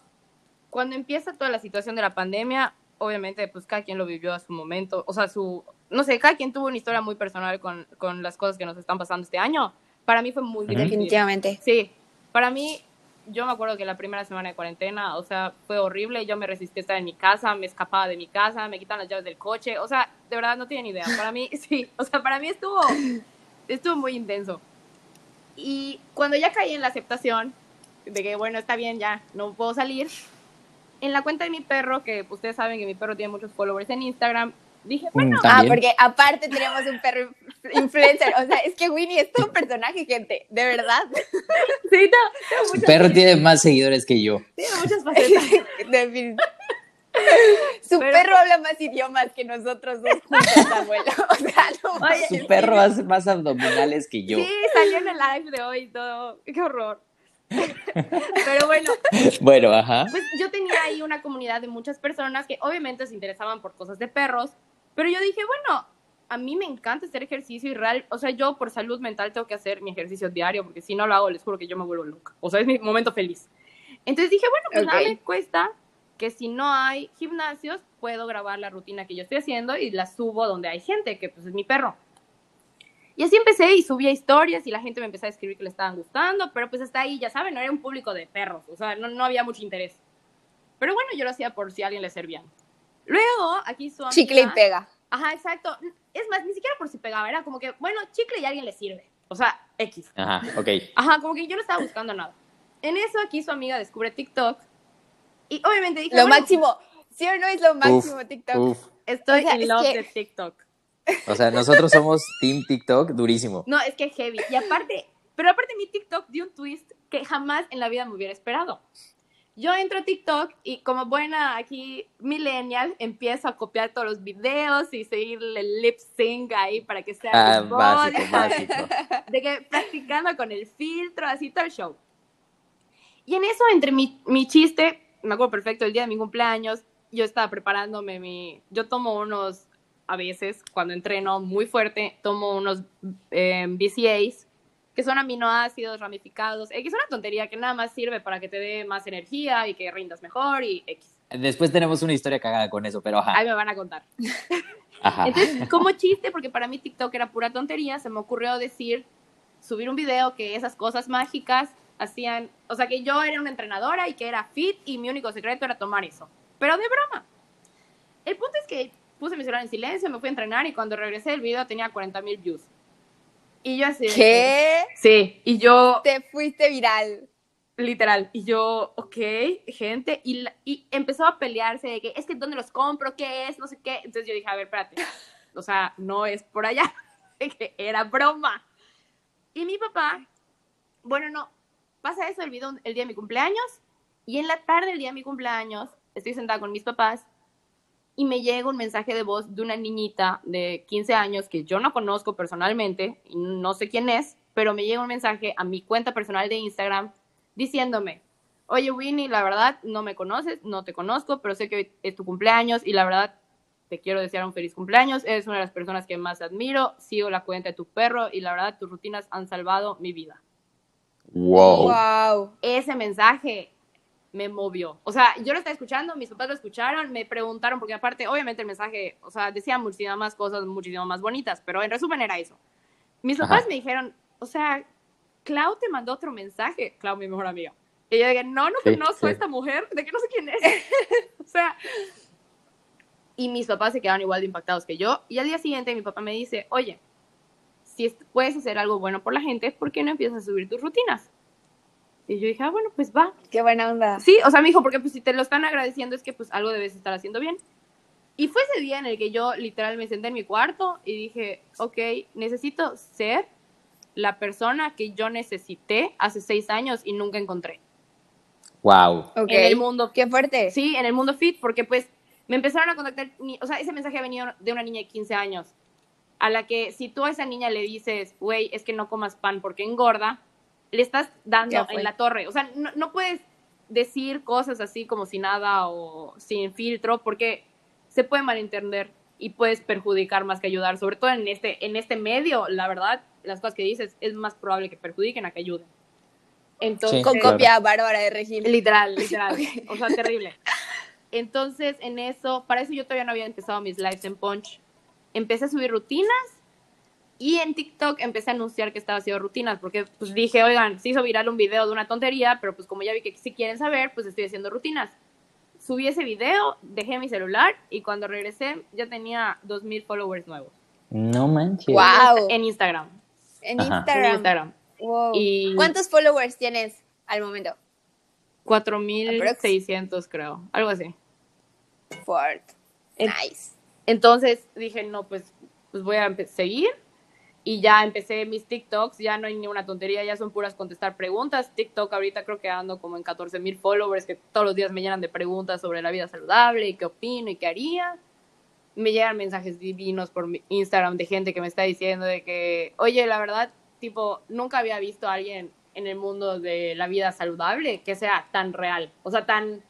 cuando empieza toda la situación de la pandemia. Obviamente, pues cada quien lo vivió a su momento. O sea, su. No sé, cada quien tuvo una historia muy personal con, con las cosas que nos están pasando este año. Para mí fue muy difícil. Definitivamente. Sí, para mí, yo me acuerdo que la primera semana de cuarentena, o sea, fue horrible. Yo me resistí a estar en mi casa, me escapaba de mi casa, me quitan las llaves del coche. O sea, de verdad no tienen idea. Para mí, sí, o sea, para mí estuvo, estuvo muy intenso. Y cuando ya caí en la aceptación de que, bueno, está bien, ya no puedo salir, en la cuenta de mi perro, que ustedes saben que mi perro tiene muchos followers en Instagram, dije, bueno, Mm, Ah, También. porque aparte tenemos un perro influencer. O sea, es que Winnie es todo un personaje, gente. De verdad. sí, Tu muchas, perro tiene más seguidores que yo. tengo muchas facetas. Su Pero- perro habla más idiomas que nosotros dos juntos, abuelo. O sea, no. Su perro hace más abdominales que yo. Sí, salió en el live de hoy todo. Qué horror. Pero bueno, Bueno, ajá. pues yo tenía ahí una comunidad de muchas personas que obviamente se interesaban por cosas de perros, pero yo dije, bueno, a mí me encanta hacer ejercicio y real, o sea, yo por salud mental tengo que hacer mi ejercicio diario, porque si no lo hago, les juro que yo me vuelvo loca. O sea, es mi momento feliz. Entonces dije, bueno, pues nada Ok. me cuesta que si no hay gimnasios, puedo grabar la rutina que yo estoy haciendo y la subo donde hay gente, que pues es mi perro. Y así empecé y subía historias y la gente me empezó a escribir que le estaban gustando, pero pues hasta ahí, ya saben, no era un público de perros, o sea, no, no había mucho interés. Pero bueno, yo lo hacía por si a alguien le servían. Luego, aquí su amiga... Chicle y pega. Ajá, exacto. Es más, ni siquiera por si pegaba, era como que, bueno, chicle y a alguien le sirve. O sea, X. Ajá, ok. Ajá, como que yo no estaba buscando nada. En eso aquí su amiga descubre TikTok y obviamente dije, Lo bueno, máximo. ¿Sí o no es lo máximo TikTok? Uf. estoy O sea, en es love que- de TikTok. O sea, nosotros somos Team TikTok durísimo. No, es que heavy. Y aparte, pero aparte mi TikTok dio un twist que jamás en la vida me hubiera esperado. Yo entro a TikTok y como buena aquí millennial empiezo a copiar todos los videos y seguirle el lip sync ahí para que sea Ah, básico, básico. de que practicando con el filtro, así todo el show. Y en eso, entre mi, mi chiste, me acuerdo perfecto, el día de mi cumpleaños, yo estaba preparándome mi... Yo tomo unos, a veces, cuando entreno muy fuerte, tomo unos eh, BCAs, que son aminoácidos ramificados, X, es una tontería que nada más sirve para que te dé más energía y que rindas mejor y X. Después tenemos una historia cagada con eso, pero ajá. Ahí me van a contar. ajá. Entonces, como chiste, porque para mí TikTok era pura tontería, se me ocurrió decir, subir un video que esas cosas mágicas hacían, o sea, que yo era una entrenadora y que era fit y mi único secreto era tomar eso. Pero de broma. El punto es que puse mi celular en silencio, me fui a entrenar y cuando regresé el video tenía 40 mil views. Y yo así. ¿Qué? Sí, y yo. Te fuiste viral. Literal. Y yo, ok, gente. Y, y empezó a pelearse de que es que dónde los compro, qué es, no sé qué. Entonces yo dije, a ver, espérate. O sea, no es por allá. que era broma. Y mi papá, bueno, no, pasa eso el video el día de mi cumpleaños. Y en la tarde del día de mi cumpleaños, estoy sentada con mis papás y me llega un mensaje de voz de una niñita de 15 años que yo no conozco personalmente y no sé quién es, pero me llega un mensaje a mi cuenta personal de Instagram diciéndome, oye Winnie, la verdad no me conoces, no te conozco, pero sé que hoy es tu cumpleaños y la verdad te quiero desear un feliz cumpleaños, eres una de las personas que más admiro, sigo la cuenta de tu perro y la verdad tus rutinas han salvado mi vida. Wow. Wow. Ese mensaje me movió. O sea, yo lo estaba escuchando, mis papás lo escucharon, me preguntaron, porque aparte, obviamente el mensaje, o sea, decía muchísimas más cosas, muchísimo más bonitas, pero en resumen era eso. Mis papás me dijeron, o sea, Clau te mandó otro mensaje, Clau, mi mejor amiga. Y yo dije, no, no conozco a esta mujer, de que no sé quién es. o sea, y mis papás se quedaron igual de impactados que yo. Y al día siguiente mi papá me dice, oye, si puedes hacer algo bueno por la gente, ¿por qué no empiezas a subir tus rutinas? Y yo dije, ah, bueno, pues va. Qué buena onda. Sí, o sea, me dijo, porque pues si te lo están agradeciendo es que pues algo debes estar haciendo bien. Y fue ese día en el que yo literal me senté en mi cuarto y dije, ok, necesito ser la persona que yo necesité hace seis años y nunca encontré. Wow. Ok. En el mundo. Qué fuerte. Sí, en el mundo fit, porque pues me empezaron a contactar, o sea, ese mensaje ha venido de una niña de 15 años, a la que si tú a esa niña le dices, güey, es que no comas pan porque engorda, le estás dando en la torre. O sea, no, no, puedes decir cosas así como si nada o sin filtro, porque se puede malentender y puedes perjudicar más que ayudar, sobre todo en este, en este medio, la verdad, las cosas que dices es más probable que perjudiquen a que ayuden. Entonces, sí, con claro. copia bárbara de Regil. Literal, literal. okay. O sea, terrible. Entonces, en eso, para eso yo todavía no había empezado mis lives en Punch. Empecé a subir rutinas y en TikTok empecé a anunciar que estaba haciendo rutinas, porque pues dije, oigan, se hizo viral un video de una tontería, pero pues como ya vi que si quieren saber, pues estoy haciendo rutinas. Subí ese video, dejé mi celular y cuando regresé ya tenía 2.000 followers nuevos. No manches. Wow. En Instagram. En Ajá. Instagram. En Instagram. Wow. Y ¿Cuántos followers tienes al momento? 4.600 creo, algo así. Fort. Nice. Entonces dije, no, pues, pues voy a seguir y ya empecé mis TikToks, ya no hay ni una tontería, ya son puras contestar preguntas. TikTok ahorita creo que ando como en 14 mil followers que todos los días me llenan de preguntas sobre la vida saludable y qué opino y qué haría. Me llegan mensajes divinos por mi Instagram de gente que me está diciendo de que, oye, la verdad, tipo, nunca había visto a alguien en el mundo de la vida saludable que sea tan real, o sea, tan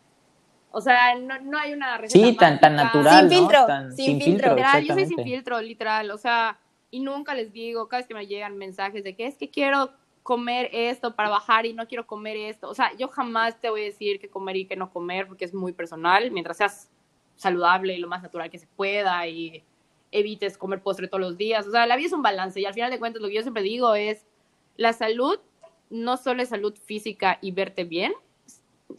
o sea, no, no hay una receta Sí, tan, tan natural, Sin ¿no? filtro, Tan- sin sin filtro. filtro, Literal, yo soy sin filtro, literal. O sea, y nunca les digo, cada vez que me llegan mensajes de que es que quiero comer esto para bajar y no quiero comer esto. O sea, yo jamás te voy a decir qué comer y qué no comer porque es muy personal. Mientras seas saludable y lo más natural que se pueda y evites comer postre todos los días. O sea, la vida es un balance y al final de cuentas lo que yo siempre digo es, la salud no solo es salud física y verte bien,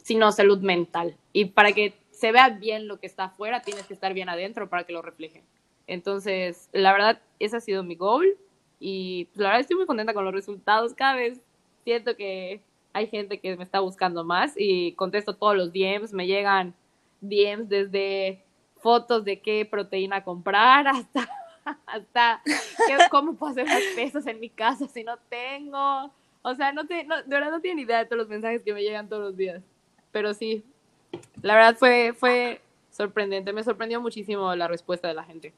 sino salud mental. Y para que se vea bien lo que está afuera, tienes que estar bien adentro para que lo refleje. Entonces, la verdad, ese ha sido mi goal y pues, la verdad estoy muy contenta con los resultados. Cada vez siento que hay gente que me está buscando más y contesto todos los DMs, me llegan DMs desde fotos de qué proteína comprar hasta, hasta cómo puedo hacer más pesas en mi casa si no tengo. O sea, no te, no, de verdad no tienen idea de todos los mensajes que me llegan todos los días. Pero sí, la verdad fue, fue sorprendente. Me sorprendió muchísimo la respuesta de la gente.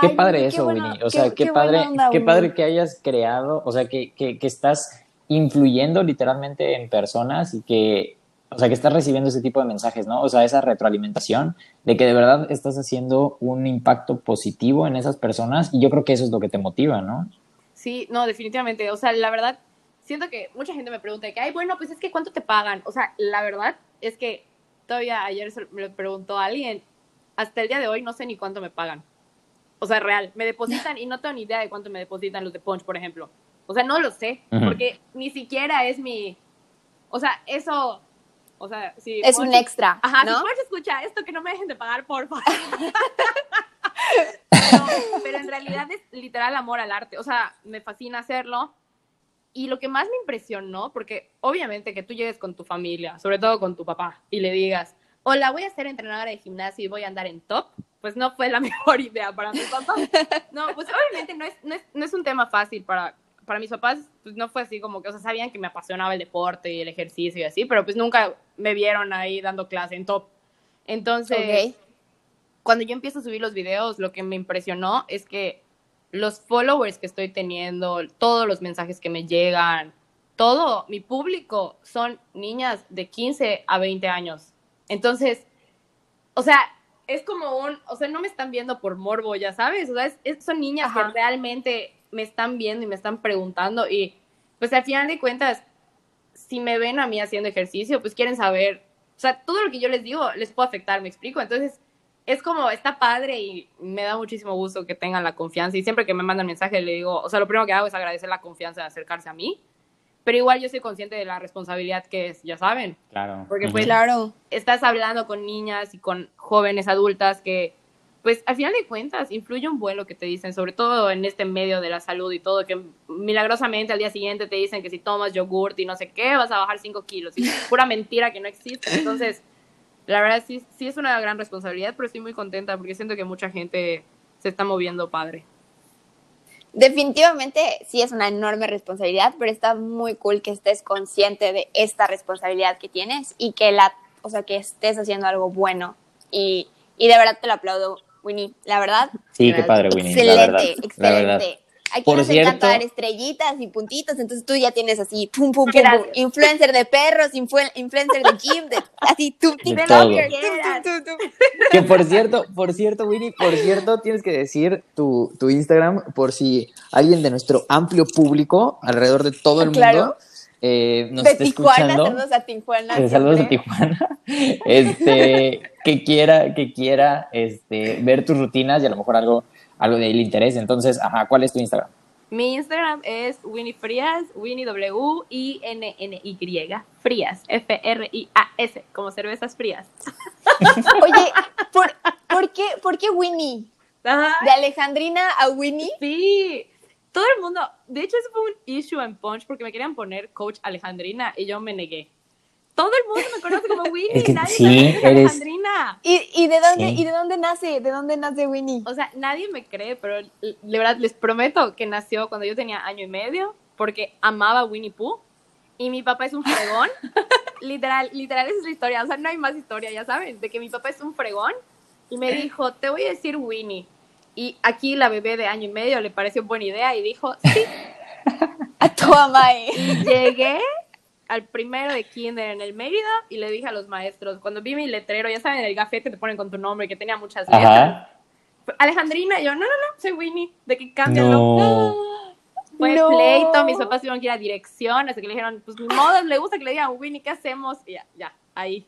Qué Ay, padre qué eso, buena- Winnie. O sea, qué, qué padre, onda, qué padre que hayas creado, o sea, que, que, que estás influyendo literalmente en personas y que, o sea, que estás recibiendo ese tipo de mensajes, ¿no? O sea, esa retroalimentación de que de verdad estás haciendo un impacto positivo en esas personas y yo creo que eso es lo que te motiva, ¿no? Sí, no, definitivamente. O sea, la verdad, siento que mucha gente me pregunta que, ay, bueno, pues es que ¿cuánto te pagan? O sea, la verdad es que todavía ayer me lo preguntó alguien, hasta el día de hoy no sé ni cuánto me pagan. O sea, real, me depositan y no tengo ni idea de cuánto me depositan los de Punch, por ejemplo. O sea, no lo sé, porque ni siquiera es mi... O sea, eso... O sea, si es un extra. Ajá, ¿no? si Punch escucha esto, que no me dejen de pagar, por favor. pero, en realidad es literal amor al arte. O sea, me fascina hacerlo. Y lo que más me impresionó, porque obviamente que tú llegues con tu familia, sobre todo con tu papá, y le digas, hola, voy a ser entrenadora de gimnasio y voy a andar en top, pues no fue la mejor idea para mi papá. No, pues obviamente no es, no es, no es un tema fácil para, para mis papás, pues no fue así como que, o sea, sabían que me apasionaba el deporte y el ejercicio y así, pero pues nunca me vieron ahí dando clase en top. Entonces, cuando yo empiezo a subir los videos, lo que me impresionó es que los followers que estoy teniendo, todos los mensajes que me llegan, todo mi público son niñas de 15 a 20 años. Entonces, o sea, es como un, o sea, no me están viendo por morbo, ya sabes, o sea, son niñas que realmente me están viendo y me están preguntando y pues al final de cuentas, si me ven a mí haciendo ejercicio, pues quieren saber, o sea, todo lo que yo les digo les puede afectar, me explico. Entonces, es como, está padre y me da muchísimo gusto que tengan la confianza. Y siempre que me mandan mensaje le digo, o sea, lo primero que hago es agradecer la confianza de acercarse a mí. Pero igual yo soy consciente de la responsabilidad que es, ya saben. Claro. Porque pues claro. estás hablando con niñas y con jóvenes adultas que, pues al final de cuentas, influye un buen lo que te dicen, sobre todo en este medio de la salud y todo, que milagrosamente al día siguiente te dicen que si tomas yogurt y no sé qué, vas a bajar 5 kilos. Y es pura mentira que no existe. Entonces la verdad sí, sí es una gran responsabilidad, pero estoy muy contenta porque siento que mucha gente se está moviendo padre. Definitivamente sí es una enorme responsabilidad, pero está muy cool que estés consciente de esta responsabilidad que tienes y que la, o sea, que estés haciendo algo bueno. Y, y de verdad te lo aplaudo, Winnie. La verdad. Sí, qué padre, Winnie. Excelente, excelente. Aquí Por nos cierto, encanta dar estrellitas y puntitos, entonces tú ya tienes así, pum, pum, pum, influencer de perros, influencer de gym, de, así, tú, tú, Que por cierto, por cierto, Winnie, por cierto, tienes que decir tu, tu Instagram por si alguien de nuestro amplio público, alrededor de todo el mundo, eh, nos de está Tijuana, escuchando. Saludos a Tijuana. Eh, saludos a Tijuana. Este, que quiera, que quiera este, ver tus rutinas y a lo mejor algo algo de el interés. Entonces, ajá, ¿cuál es tu Instagram? Mi Instagram es Winnie Frías, Winnie W I N N Y Frías, F R I A S, como cervezas frías. Oye, ¿por, ¿por, qué, ¿por qué Winnie? ¿De Alejandrina a Winnie? Sí. Todo el mundo, de hecho, eso fue un issue en Punch porque me querían poner coach Alejandrina y yo me negué todo el mundo me conoce como Winnie, nadie sí, me Alejandrina. ¿Y, ¿Y, de dónde, ¿Y de dónde nace? ¿De dónde nace Winnie? O sea, nadie me cree, pero de verdad les prometo que nació cuando yo tenía año y medio, porque amaba Winnie Pooh, y mi papá es un fregón. literal, literal, esa es la historia. O sea, no hay más historia, ya saben, de que mi papá es un fregón, y me dijo, te voy a decir Winnie. Y aquí la bebé de año y medio le pareció buena idea y dijo, sí. a tu mamá. Y llegué al primero de kinder en el Mérida y le dije a los maestros, cuando vi mi letrero, ya saben, el gafete que te ponen con tu nombre, que tenía muchas letras. Alejandrina, y yo, no, no, no, soy Winnie, de que cambian no. Fue pleito, mis papás tuvieron que ir a dirección, hasta que le dijeron, pues mi modo, le gusta que le digan Winnie, ¿qué hacemos? Y ya, ya, ahí.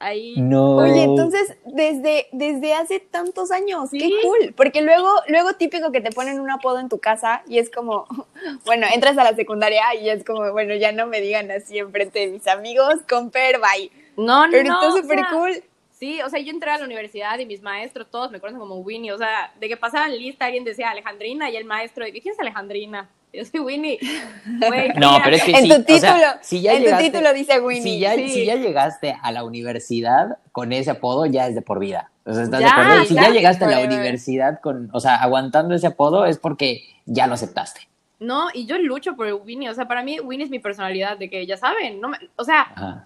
Ahí. No. Oye, entonces, desde, desde hace tantos años, qué cool. Porque luego, luego típico que te ponen un apodo en tu casa y es como, bueno, entras a la secundaria y es como, bueno, ya no me digan así enfrente de mis amigos, comper, bye. No, no, Pero está súper cool. Sí, o sea, yo entré a la universidad y mis maestros todos me conocen como Winnie, o sea, de que pasaban lista alguien decía Alejandrina y el maestro de ¿quién es Alejandrina? Yo soy Winnie. no, pero es que en sí, tu título, o sea, si ya en llegaste, tu título dice Winnie. Si ya, si ya, llegaste a la universidad con ese apodo, ya es de por vida. O sea, ¿estás de acuerdo? Si ya llegaste a la universidad con, o sea, aguantando ese apodo es porque ya lo aceptaste. No, y yo lucho por Winnie, o sea, para mí Winnie es mi personalidad, de que ya saben, no me, o sea,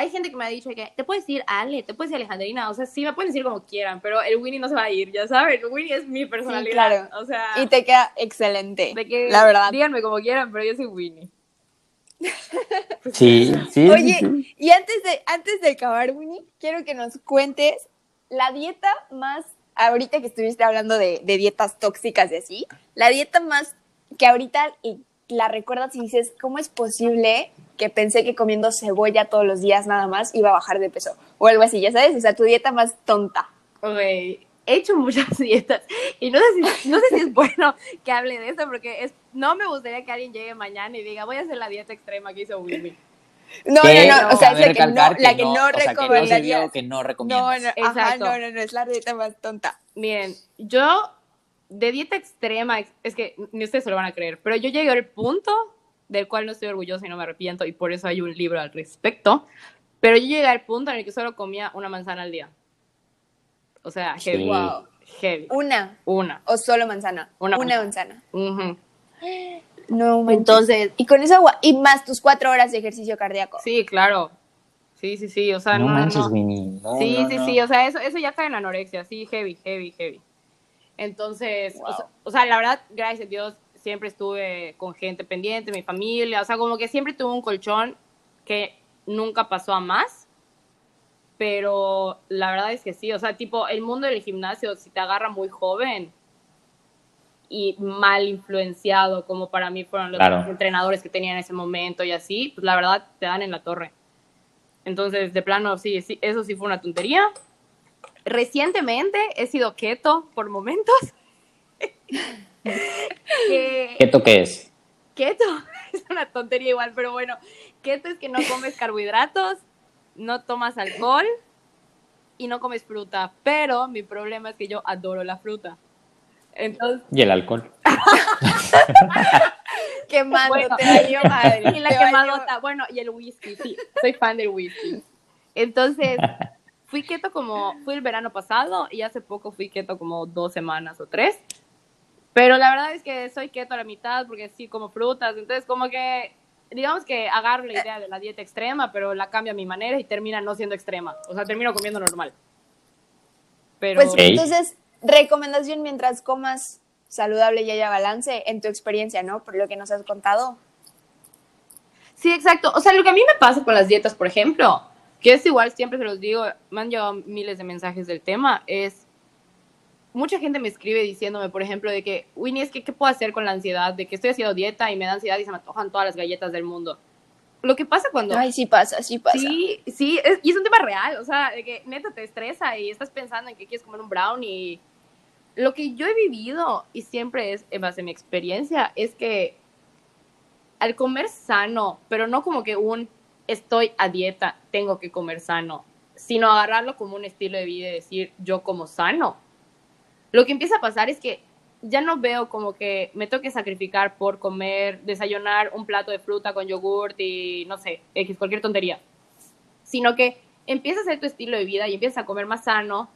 hay gente que me ha dicho que te puedes decir Ale, te puedes decir Alejandrina, o sea, sí me pueden decir como quieran, pero el Winnie no se va a ir, ya saben, Winnie es mi personalidad, o sea. Y te queda excelente, la verdad. Díganme como quieran, pero yo soy Winnie. Sí, sí. Oye, y antes de, antes de acabar, Winnie, quiero que nos cuentes la dieta más, ahorita que estuviste hablando de, de dietas tóxicas y así, la dieta más que ahorita la recuerdas y dices, ¿cómo es posible que pensé que comiendo cebolla todos los días nada más iba a bajar de peso? O algo así, ya sabes, o sea, tu dieta más tonta. Ok, he hecho muchas dietas y no sé si, no sé si es bueno que hable de eso porque es, no me gustaría que alguien llegue mañana y diga, voy a hacer la dieta extrema que hizo Willy. No, no, no, o sea, es la que no, la que no, recomendaría. que no recomiendas. No, no, Exacto. no, no, no, es la dieta más tonta. Miren, yo de dieta extrema, es que ni ustedes se lo van a creer, pero yo llegué al punto del cual no estoy orgullosa y no me arrepiento y por eso hay un libro al respecto, pero yo llegué al punto en el que solo comía una manzana al día. O sea, heavy. Wow. Heavy. Una. Una. O solo manzana. Una, manzana. Uh No, entonces. Y con esa agua, y más tus cuatro horas de ejercicio cardíaco. Sí, claro. Sí, sí, sí. O sea, no. No manches, Winnie. sí, sí, sí. O sea, eso, eso ya cae en anorexia. Sí, heavy, heavy, heavy. Entonces, o, sea, la verdad, gracias a Dios, siempre estuve con gente pendiente, mi familia. O sea, como que siempre tuve un colchón que nunca pasó a más. Pero la verdad es que sí. O sea, tipo, el mundo del gimnasio, si te agarra muy joven y mal influenciado como para mí fueron los entrenadores que tenía en ese momento y así, pues la verdad te dan en la torre. Entonces, de plano, sí, sí, eso sí fue una tontería. Recientemente he sido keto por momentos. ¿Keto qué es? Keto es una tontería igual, pero bueno, keto es que no comes carbohidratos, no tomas alcohol y no comes fruta, pero mi problema es que yo adoro la fruta. Entonces... Y el alcohol. Quemándote, bueno, madre. Y la quemadota, bueno, y el whisky, sí, soy fan del whisky. Entonces, fui keto como, fui el verano pasado y hace poco fui keto como dos semanas o tres. Pero la verdad es que soy keto a la mitad porque sí como frutas, entonces como que digamos que agarro la idea de la dieta extrema, pero la cambio a mi manera y termina no siendo extrema. O sea, termino comiendo normal. Pero... Pues entonces, recomendación mientras comas saludable y haya balance en tu experiencia, ¿no? Por lo que nos has contado. Sí, exacto. O sea, lo que a mí me pasa con las dietas, por ejemplo, que es igual, siempre se los digo, me han llegado miles de mensajes del tema, es mucha gente me escribe diciéndome, por ejemplo, de que, Winnie, es que, ¿qué puedo hacer con la ansiedad? De que estoy haciendo dieta y me da ansiedad y se me antojan todas las galletas del mundo. Lo que pasa cuando... Ay, sí pasa, sí pasa. Sí, sí, y es un tema real, o sea, de que neta te estresa y estás pensando en que quieres comer un brownie. Lo que yo he vivido, y siempre es en base a mi experiencia, es que al comer sano, pero no como que un estoy a dieta, tengo que comer sano, sino agarrarlo como un estilo de vida y decir yo como sano lo que empieza a pasar es que ya no veo como que me toque sacrificar por comer, desayunar un plato de fruta con yogurt y no sé, X, cualquier tontería. Sino que empieza a ser tu estilo de vida y empiezas a comer más sano.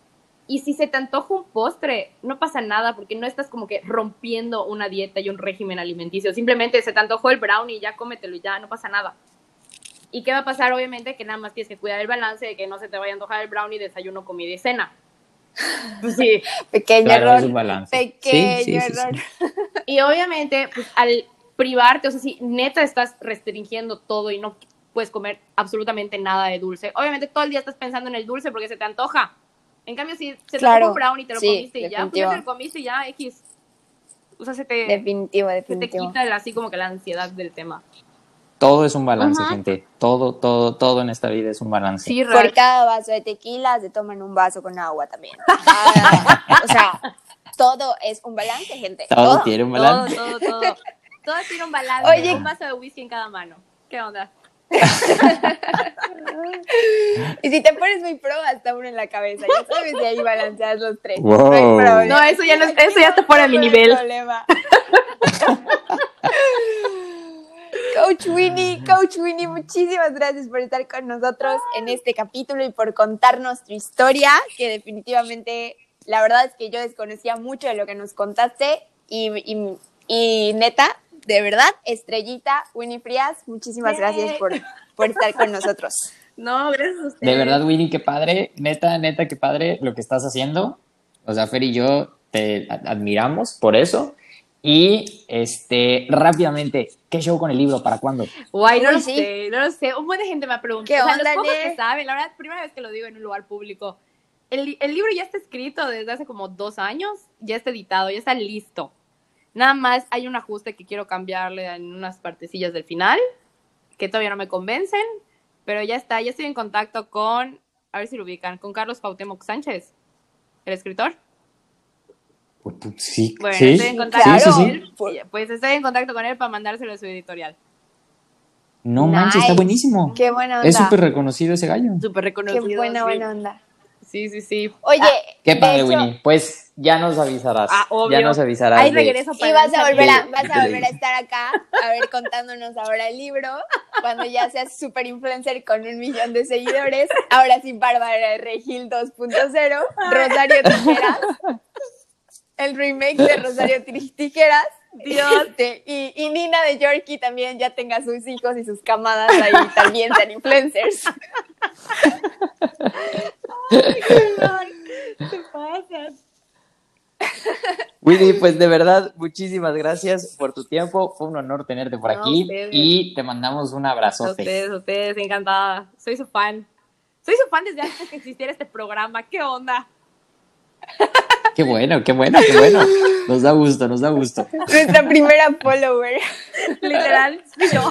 Y si se te antoja un postre, no pasa nada porque no estás como que rompiendo una dieta y un régimen alimenticio. Simplemente se te antojó el brownie ya cómetelo y ya, no pasa nada. ¿Y qué va a pasar? Obviamente que nada más tienes que cuidar el balance de que no se te vaya a antojar el brownie, desayuno, comida y cena Sí, pequeño error. Pequeño error. Y obviamente, pues al privarte, o sea, si neta estás restringiendo todo y no puedes comer absolutamente nada de dulce, obviamente todo el día estás pensando en el dulce porque se te antoja. En cambio, si se te antoja un brownie y te lo comiste y ya, pues ya te lo comiste y ya, X. O sea, se te, definitivo, definitivo. Se te quita así como que la ansiedad del tema. Todo es un balance, gente. Todo, todo, todo en esta vida es un balance. Sí, Por cada vaso de tequila se toman un vaso con agua también. Ah, o sea, todo es un balance, gente. Todo, tiene un balance. Todo, todo, todo. Todo tiene un balance. Oye, un vaso de whisky en cada mano. ¿Qué onda? y si te pones muy pro, hasta uno en la cabeza. Ya sabes, y ahí balanceas los tres. No, eso ya, no, eso ya está fuera de mi nivel. Coach Winnie, Coach Winnie, muchísimas gracias por estar con nosotros en este capítulo y por contarnos tu historia, que definitivamente la verdad es que yo desconocía mucho de lo que nos contaste y, y, neta, de verdad, estrellita, Winnie Frías, muchísimas gracias por, por estar con nosotros. No, gracias a De verdad, Winnie, qué padre, neta, neta, qué padre lo que estás haciendo. O sea, Fer y yo te admiramos por eso. Y este, rápidamente, ¿qué show con el libro? ¿Para cuándo? Guay, no lo sé, no lo sé. Un buen de gente me ha preguntado. o sea, los que saben, la verdad, primera vez que lo digo en un lugar público. El, el, libro ya está escrito desde hace como dos años, ya está editado, ya está listo. Nada más hay un ajuste que quiero cambiarle en unas partecillas del final, que todavía no me convencen, pero ya está, ya estoy en contacto con, a ver si lo ubican, con Carlos Cuauhtémoc Sánchez, el escritor. Pues, pues, Sí, Bueno, sí, estoy en contacto sí, sí, con sí. él. Pues estoy en contacto con él para mandárselo a su editorial. No manches, está Nice. buenísimo. Qué buena onda. Es súper reconocido ese gallo. Súper Qué reconocido. buena, sí. buena onda. Sí, sí, sí. Oye, Qué de padre, hecho, Winnie. Pues ya nos avisarás. Ah, obvio. Ya nos avisarás. Ahí regreso para Y vas a volver a, vas a volver a estar acá, a ver, contándonos ahora el libro, cuando ya seas super influencer con un millón de seguidores, ahora sí Bárbara de Regil 2.0, Rosario Tijeras, el remake de Rosario Tijeras, Dios. este, y, y Nina de Yorkie también ya tenga sus hijos y sus camadas ahí también sean influencers. Te pasas. Winnie, pues de verdad, muchísimas gracias por tu tiempo. Fue un honor tenerte por No, aquí ustedes. y te mandamos un A abrazote. ustedes, a ustedes, encantada. Soy su fan. Soy su fan desde antes que existiera este programa. ¿Qué onda? Qué bueno, qué bueno, qué bueno. Nos da gusto, nos da gusto. Nuestra primera follower. Literal, yo.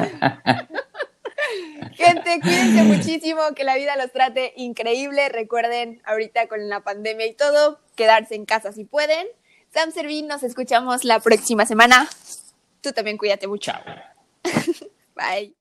Gente, cuídense muchísimo, que la vida los trate increíble. Recuerden, ahorita con la pandemia y todo, quedarse en casa si pueden. Sam Servín, nos escuchamos la próxima semana. Tú también cuídate mucho. Chao. Bye.